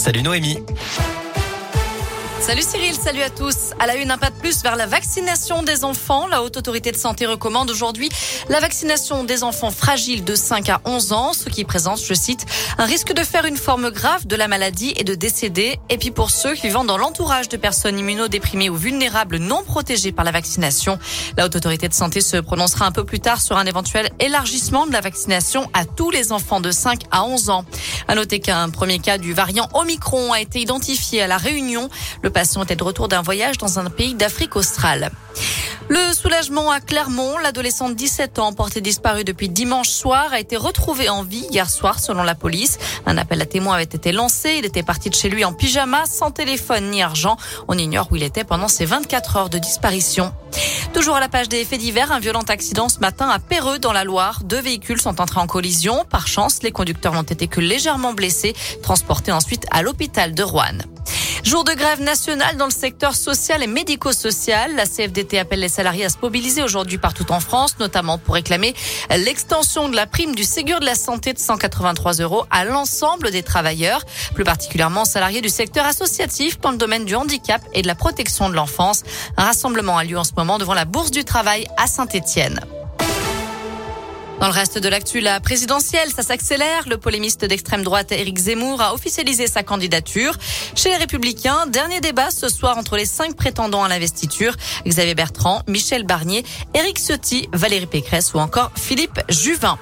Salut Noémie. Salut Cyril, salut à tous. À la une, un pas de plus vers la vaccination des enfants. La Haute Autorité de Santé recommande aujourd'hui la vaccination des enfants fragiles de 5 à 11 ans, ce qui présente, je cite, un risque de faire une forme grave de la maladie et de décéder. Et puis pour ceux vivant dans l'entourage de personnes immunodéprimées ou vulnérables non protégées par la vaccination, la Haute Autorité de Santé se prononcera un peu plus tard sur un éventuel élargissement de la vaccination à tous les enfants de 5 à 11 ans. À noter qu'un premier cas du variant Omicron a été identifié à la Réunion. Était de retour d'un voyage dans un pays d'Afrique australe. Le soulagement à Clermont, l'adolescent de 17 ans porté disparu depuis dimanche soir a été retrouvé en vie hier soir selon la police. Un appel à témoins avait été lancé. Il était parti de chez lui en pyjama, sans téléphone ni argent. On ignore où il était pendant ces 24 heures de disparition. Toujours à la page des faits divers, un violent accident ce matin à Péreux dans la Loire. Deux véhicules sont entrés en collision. Par chance, les conducteurs n'ont été que légèrement blessés, transportés ensuite à l'hôpital de Rouen. Jour de grève nationale dans le secteur social et médico-social. La CFDT appelle les salariés à se mobiliser aujourd'hui partout en France, notamment pour réclamer l'extension de la prime du Ségur de la santé de 183 euros à l'ensemble des travailleurs, plus particulièrement salariés du secteur associatif dans le domaine du handicap et de la protection de l'enfance. Un rassemblement a lieu en ce moment devant la Bourse du Travail à Saint-Étienne. Dans le reste de l'actu, la présidentielle, ça s'accélère. Le polémiste d'extrême droite Éric Zemmour a officialisé sa candidature. Chez les Républicains, dernier débat ce soir entre les cinq prétendants à l'investiture. Xavier Bertrand, Michel Barnier, Éric Ciotti, Valérie Pécresse ou encore Philippe Juvin.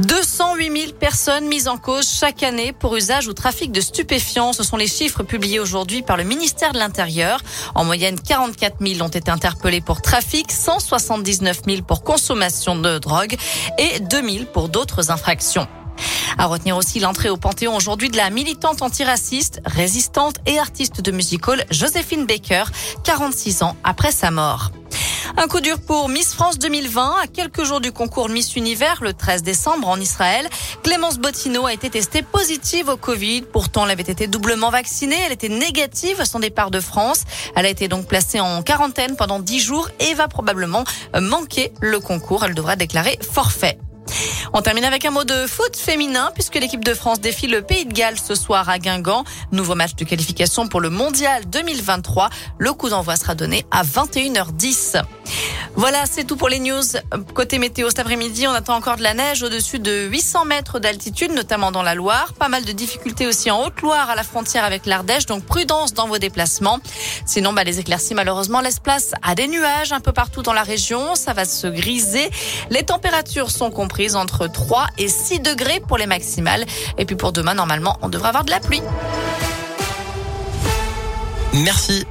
208 000 personnes mises en cause chaque année pour usage ou trafic de stupéfiants. Ce sont les chiffres publiés aujourd'hui par le ministère de l'Intérieur. En moyenne, 44 000 ont été interpellés pour trafic, 179 000 pour consommation de drogue et 2 000 pour d'autres infractions. À retenir aussi l'entrée au Panthéon aujourd'hui de la militante antiraciste, résistante et artiste de musical Joséphine Baker, 46 ans après sa mort. Un coup dur pour Miss France 2020. À quelques jours du concours Miss Univers, le 13 décembre en Israël, Clémence Bottineau a été testée positive au Covid. Pourtant, elle avait été doublement vaccinée. Elle était négative à son départ de France. Elle a été donc placée en quarantaine pendant 10 jours et va probablement manquer le concours. Elle devra déclarer forfait. On termine avec un mot de foot féminin puisque l'équipe de France défie le Pays de Galles ce soir à Guingamp. Nouveau match de qualification pour le Mondial 2023. Le coup d'envoi sera donné à 21h10. Voilà, c'est tout pour les news. Côté météo cet après-midi, on attend encore de la neige au-dessus de 800 mètres d'altitude, notamment dans la Loire. Pas mal de difficultés aussi en Haute-Loire à la frontière avec l'Ardèche, donc prudence dans vos déplacements. Sinon, bah, les éclaircies malheureusement laissent place à des nuages un peu partout dans la région. Ça va se griser. Les températures sont comprises entre 3 et 6 degrés pour les maximales. Et puis pour demain, normalement, on devrait avoir de la pluie. Merci.